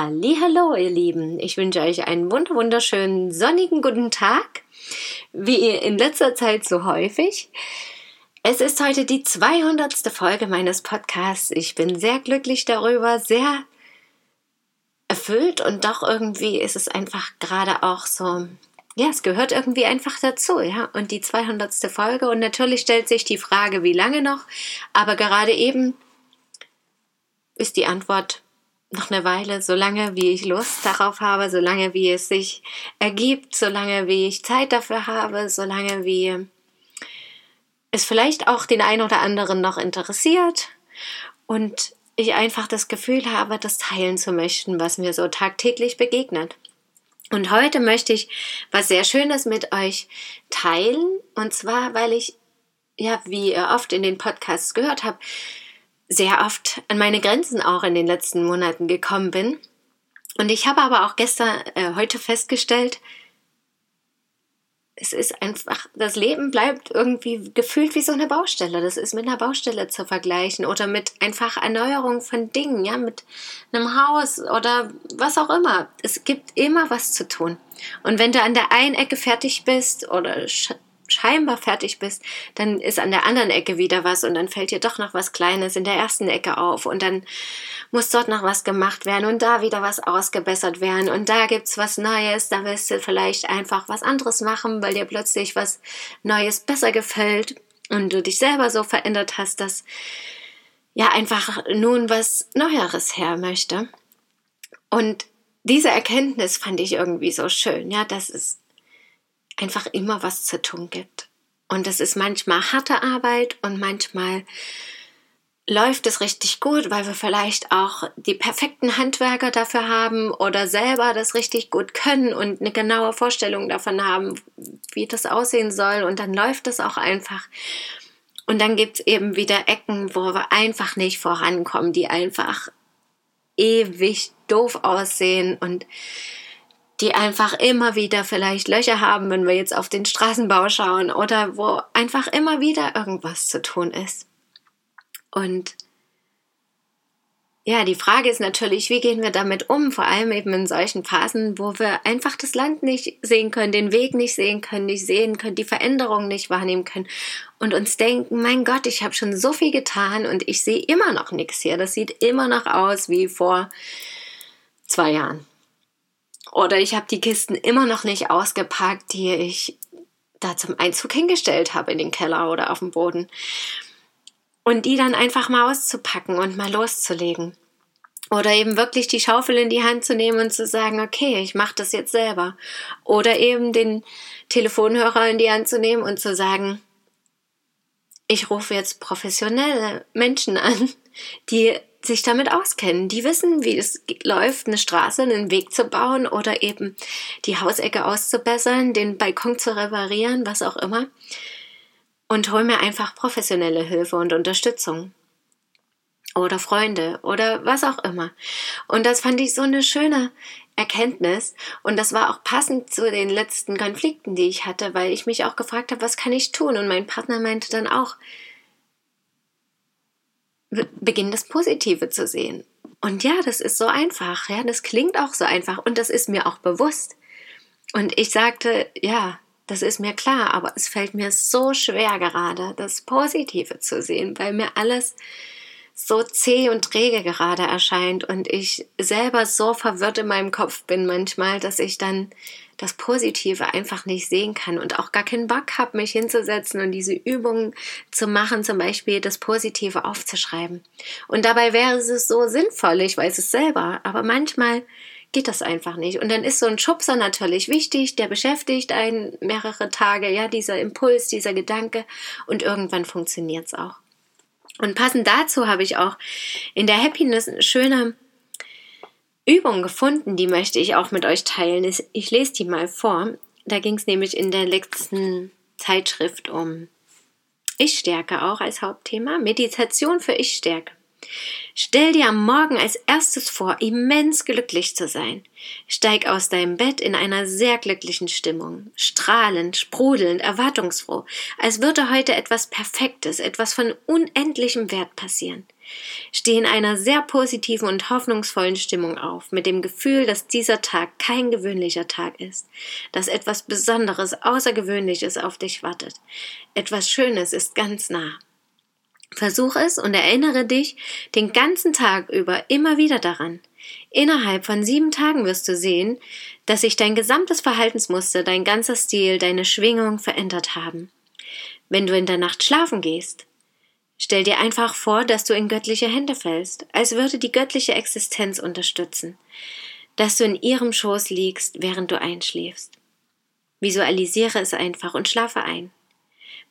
Hallo, ihr Lieben. Ich wünsche euch einen wunderschönen sonnigen guten Tag, wie in letzter Zeit so häufig. Es ist heute die 200. Folge meines Podcasts. Ich bin sehr glücklich darüber, sehr erfüllt und doch irgendwie ist es einfach gerade auch so, ja, es gehört irgendwie einfach dazu, ja. Und die 200. Folge und natürlich stellt sich die Frage, wie lange noch, aber gerade eben ist die Antwort noch eine Weile, solange wie ich Lust darauf habe, solange wie es sich ergibt, solange wie ich Zeit dafür habe, solange wie es vielleicht auch den einen oder anderen noch interessiert und ich einfach das Gefühl habe, das teilen zu möchten, was mir so tagtäglich begegnet. Und heute möchte ich was sehr Schönes mit euch teilen. Und zwar, weil ich, ja, wie ihr oft in den Podcasts gehört habt, sehr oft an meine Grenzen auch in den letzten Monaten gekommen bin. Und ich habe aber auch gestern, äh, heute festgestellt, es ist einfach, das Leben bleibt irgendwie gefühlt wie so eine Baustelle. Das ist mit einer Baustelle zu vergleichen oder mit einfach Erneuerung von Dingen, ja, mit einem Haus oder was auch immer. Es gibt immer was zu tun. Und wenn du an der einen Ecke fertig bist oder scheinbar fertig bist, dann ist an der anderen Ecke wieder was und dann fällt dir doch noch was Kleines in der ersten Ecke auf und dann muss dort noch was gemacht werden und da wieder was ausgebessert werden und da gibt's was Neues, da willst du vielleicht einfach was anderes machen, weil dir plötzlich was Neues besser gefällt und du dich selber so verändert hast, dass ja einfach nun was Neueres her möchte. Und diese Erkenntnis fand ich irgendwie so schön, ja, dass es einfach immer was zu tun gibt. Und es ist manchmal harte Arbeit und manchmal läuft es richtig gut, weil wir vielleicht auch die perfekten Handwerker dafür haben oder selber das richtig gut können und eine genaue Vorstellung davon haben, wie das aussehen soll. Und dann läuft es auch einfach. Und dann gibt es eben wieder Ecken, wo wir einfach nicht vorankommen, die einfach ewig doof aussehen und die einfach immer wieder vielleicht Löcher haben, wenn wir jetzt auf den Straßenbau schauen oder wo einfach immer wieder irgendwas zu tun ist. Und ja, die Frage ist natürlich, wie gehen wir damit um, vor allem eben in solchen Phasen, wo wir einfach das Land nicht sehen können, den Weg nicht sehen können, nicht sehen können, die Veränderungen nicht wahrnehmen können und uns denken, mein Gott, ich habe schon so viel getan und ich sehe immer noch nichts hier. Das sieht immer noch aus wie vor zwei Jahren. Oder ich habe die Kisten immer noch nicht ausgepackt, die ich da zum Einzug hingestellt habe in den Keller oder auf dem Boden. Und die dann einfach mal auszupacken und mal loszulegen. Oder eben wirklich die Schaufel in die Hand zu nehmen und zu sagen, okay, ich mache das jetzt selber. Oder eben den Telefonhörer in die Hand zu nehmen und zu sagen, ich rufe jetzt professionelle Menschen an, die sich damit auskennen. Die wissen, wie es läuft, eine Straße, einen Weg zu bauen oder eben die Hausecke auszubessern, den Balkon zu reparieren, was auch immer. Und hol mir einfach professionelle Hilfe und Unterstützung. Oder Freunde oder was auch immer. Und das fand ich so eine schöne Erkenntnis. Und das war auch passend zu den letzten Konflikten, die ich hatte, weil ich mich auch gefragt habe, was kann ich tun? Und mein Partner meinte dann auch, beginnen das Positive zu sehen. Und ja, das ist so einfach, ja, das klingt auch so einfach und das ist mir auch bewusst. Und ich sagte, ja, das ist mir klar, aber es fällt mir so schwer gerade, das Positive zu sehen, weil mir alles so zäh und träge gerade erscheint und ich selber so verwirrt in meinem Kopf bin manchmal, dass ich dann das Positive einfach nicht sehen kann und auch gar keinen Bock habe, mich hinzusetzen und diese Übungen zu machen, zum Beispiel das Positive aufzuschreiben. Und dabei wäre es so sinnvoll, ich weiß es selber, aber manchmal geht das einfach nicht. Und dann ist so ein Schubser natürlich wichtig, der beschäftigt einen mehrere Tage, ja, dieser Impuls, dieser Gedanke und irgendwann funktioniert es auch. Und passend dazu habe ich auch in der Happiness eine schöne Übung gefunden, die möchte ich auch mit euch teilen. Ich lese die mal vor. Da ging es nämlich in der letzten Zeitschrift um Ich-Stärke auch als Hauptthema. Meditation für Ich-Stärke. Stell dir am Morgen als erstes vor, immens glücklich zu sein. Steig aus deinem Bett in einer sehr glücklichen Stimmung, strahlend, sprudelnd, erwartungsfroh, als würde heute etwas Perfektes, etwas von unendlichem Wert passieren. Steh in einer sehr positiven und hoffnungsvollen Stimmung auf, mit dem Gefühl, dass dieser Tag kein gewöhnlicher Tag ist, dass etwas Besonderes, Außergewöhnliches auf dich wartet. Etwas Schönes ist ganz nah. Versuch es und erinnere dich den ganzen Tag über immer wieder daran. Innerhalb von sieben Tagen wirst du sehen, dass sich dein gesamtes Verhaltensmuster, dein ganzer Stil, deine Schwingung verändert haben. Wenn du in der Nacht schlafen gehst, stell dir einfach vor, dass du in göttliche Hände fällst, als würde die göttliche Existenz unterstützen, dass du in ihrem Schoß liegst, während du einschläfst. Visualisiere es einfach und schlafe ein.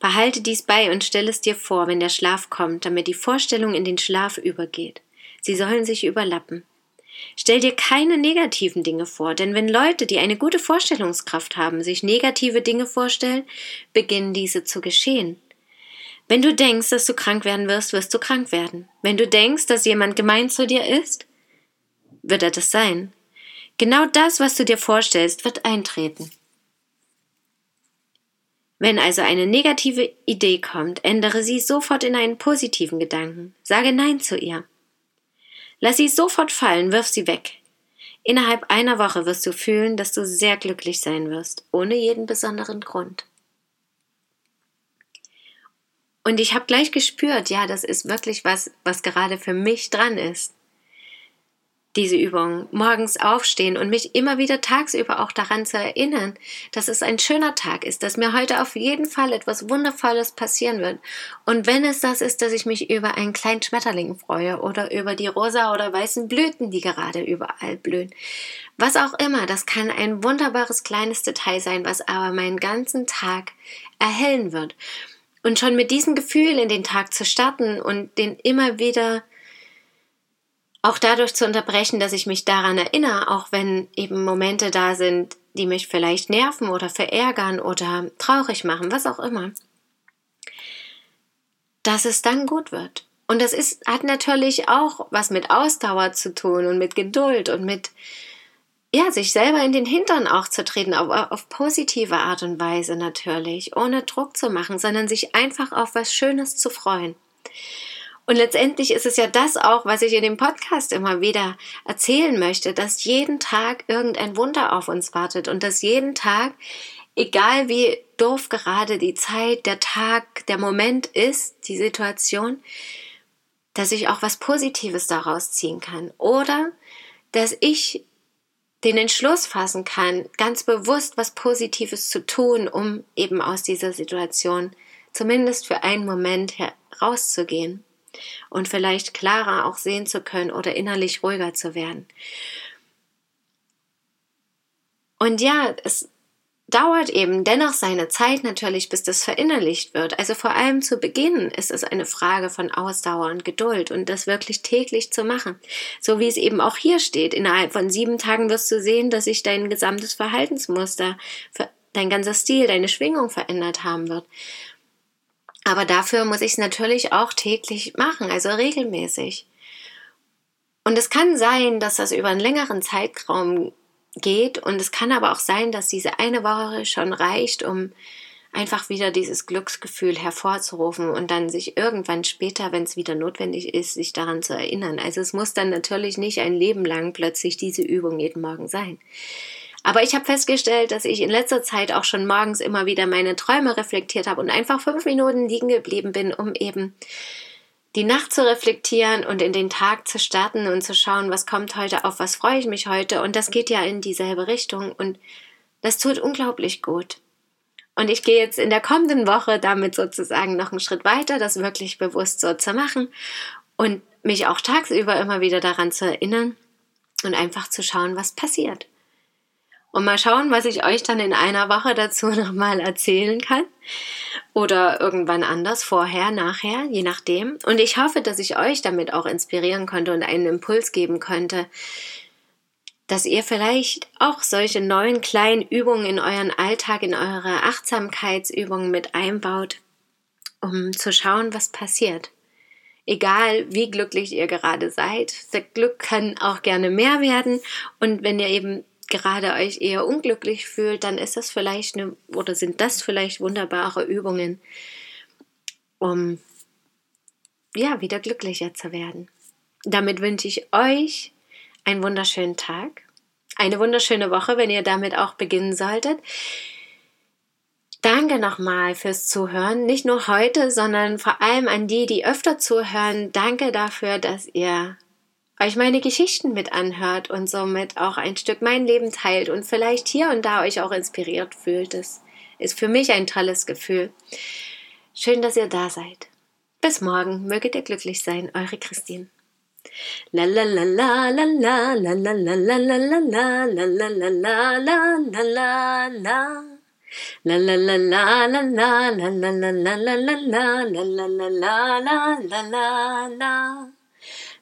Behalte dies bei und stell es dir vor, wenn der Schlaf kommt, damit die Vorstellung in den Schlaf übergeht. Sie sollen sich überlappen. Stell dir keine negativen Dinge vor, denn wenn Leute, die eine gute Vorstellungskraft haben, sich negative Dinge vorstellen, beginnen diese zu geschehen. Wenn du denkst, dass du krank werden wirst, wirst du krank werden. Wenn du denkst, dass jemand gemein zu dir ist, wird er das sein. Genau das, was du dir vorstellst, wird eintreten. Wenn also eine negative Idee kommt, ändere sie sofort in einen positiven Gedanken. Sage Nein zu ihr. Lass sie sofort fallen, wirf sie weg. Innerhalb einer Woche wirst du fühlen, dass du sehr glücklich sein wirst, ohne jeden besonderen Grund. Und ich habe gleich gespürt, ja, das ist wirklich was, was gerade für mich dran ist diese Übung, morgens aufstehen und mich immer wieder tagsüber auch daran zu erinnern, dass es ein schöner Tag ist, dass mir heute auf jeden Fall etwas Wundervolles passieren wird. Und wenn es das ist, dass ich mich über einen kleinen Schmetterling freue oder über die rosa oder weißen Blüten, die gerade überall blühen. Was auch immer, das kann ein wunderbares kleines Detail sein, was aber meinen ganzen Tag erhellen wird. Und schon mit diesem Gefühl in den Tag zu starten und den immer wieder auch dadurch zu unterbrechen, dass ich mich daran erinnere, auch wenn eben Momente da sind, die mich vielleicht nerven oder verärgern oder traurig machen, was auch immer, dass es dann gut wird. Und das ist, hat natürlich auch was mit Ausdauer zu tun und mit Geduld und mit, ja, sich selber in den Hintern auch zu treten, auf, auf positive Art und Weise natürlich, ohne Druck zu machen, sondern sich einfach auf was Schönes zu freuen. Und letztendlich ist es ja das auch, was ich in dem Podcast immer wieder erzählen möchte, dass jeden Tag irgendein Wunder auf uns wartet und dass jeden Tag, egal wie doof gerade die Zeit, der Tag, der Moment ist, die Situation, dass ich auch was Positives daraus ziehen kann. Oder dass ich den Entschluss fassen kann, ganz bewusst was Positives zu tun, um eben aus dieser Situation zumindest für einen Moment herauszugehen und vielleicht klarer auch sehen zu können oder innerlich ruhiger zu werden. Und ja, es dauert eben dennoch seine Zeit natürlich, bis das verinnerlicht wird. Also vor allem zu Beginn ist es eine Frage von Ausdauer und Geduld und das wirklich täglich zu machen. So wie es eben auch hier steht. Innerhalb von sieben Tagen wirst du sehen, dass sich dein gesamtes Verhaltensmuster, dein ganzer Stil, deine Schwingung verändert haben wird. Aber dafür muss ich es natürlich auch täglich machen, also regelmäßig. Und es kann sein, dass das über einen längeren Zeitraum geht und es kann aber auch sein, dass diese eine Woche schon reicht, um einfach wieder dieses Glücksgefühl hervorzurufen und dann sich irgendwann später, wenn es wieder notwendig ist, sich daran zu erinnern. Also es muss dann natürlich nicht ein Leben lang plötzlich diese Übung jeden Morgen sein. Aber ich habe festgestellt, dass ich in letzter Zeit auch schon morgens immer wieder meine Träume reflektiert habe und einfach fünf Minuten liegen geblieben bin, um eben die Nacht zu reflektieren und in den Tag zu starten und zu schauen, was kommt heute auf, was freue ich mich heute. Und das geht ja in dieselbe Richtung und das tut unglaublich gut. Und ich gehe jetzt in der kommenden Woche damit sozusagen noch einen Schritt weiter, das wirklich bewusst so zu machen und mich auch tagsüber immer wieder daran zu erinnern und einfach zu schauen, was passiert. Und mal schauen, was ich euch dann in einer Woche dazu nochmal erzählen kann. Oder irgendwann anders, vorher, nachher, je nachdem. Und ich hoffe, dass ich euch damit auch inspirieren konnte und einen Impuls geben könnte, dass ihr vielleicht auch solche neuen kleinen Übungen in euren Alltag, in eure Achtsamkeitsübungen mit einbaut, um zu schauen, was passiert. Egal wie glücklich ihr gerade seid, das Glück kann auch gerne mehr werden und wenn ihr eben gerade euch eher unglücklich fühlt, dann ist das vielleicht eine oder sind das vielleicht wunderbare Übungen, um ja, wieder glücklicher zu werden. Damit wünsche ich euch einen wunderschönen Tag, eine wunderschöne Woche, wenn ihr damit auch beginnen solltet. Danke nochmal fürs Zuhören, nicht nur heute, sondern vor allem an die, die öfter zuhören. Danke dafür, dass ihr euch meine Geschichten mit anhört und somit auch ein Stück mein Leben teilt und vielleicht hier und da euch auch inspiriert fühlt. Das ist für mich ein tolles Gefühl. Schön, dass ihr da seid. Bis morgen, möget ihr glücklich sein, eure Christine.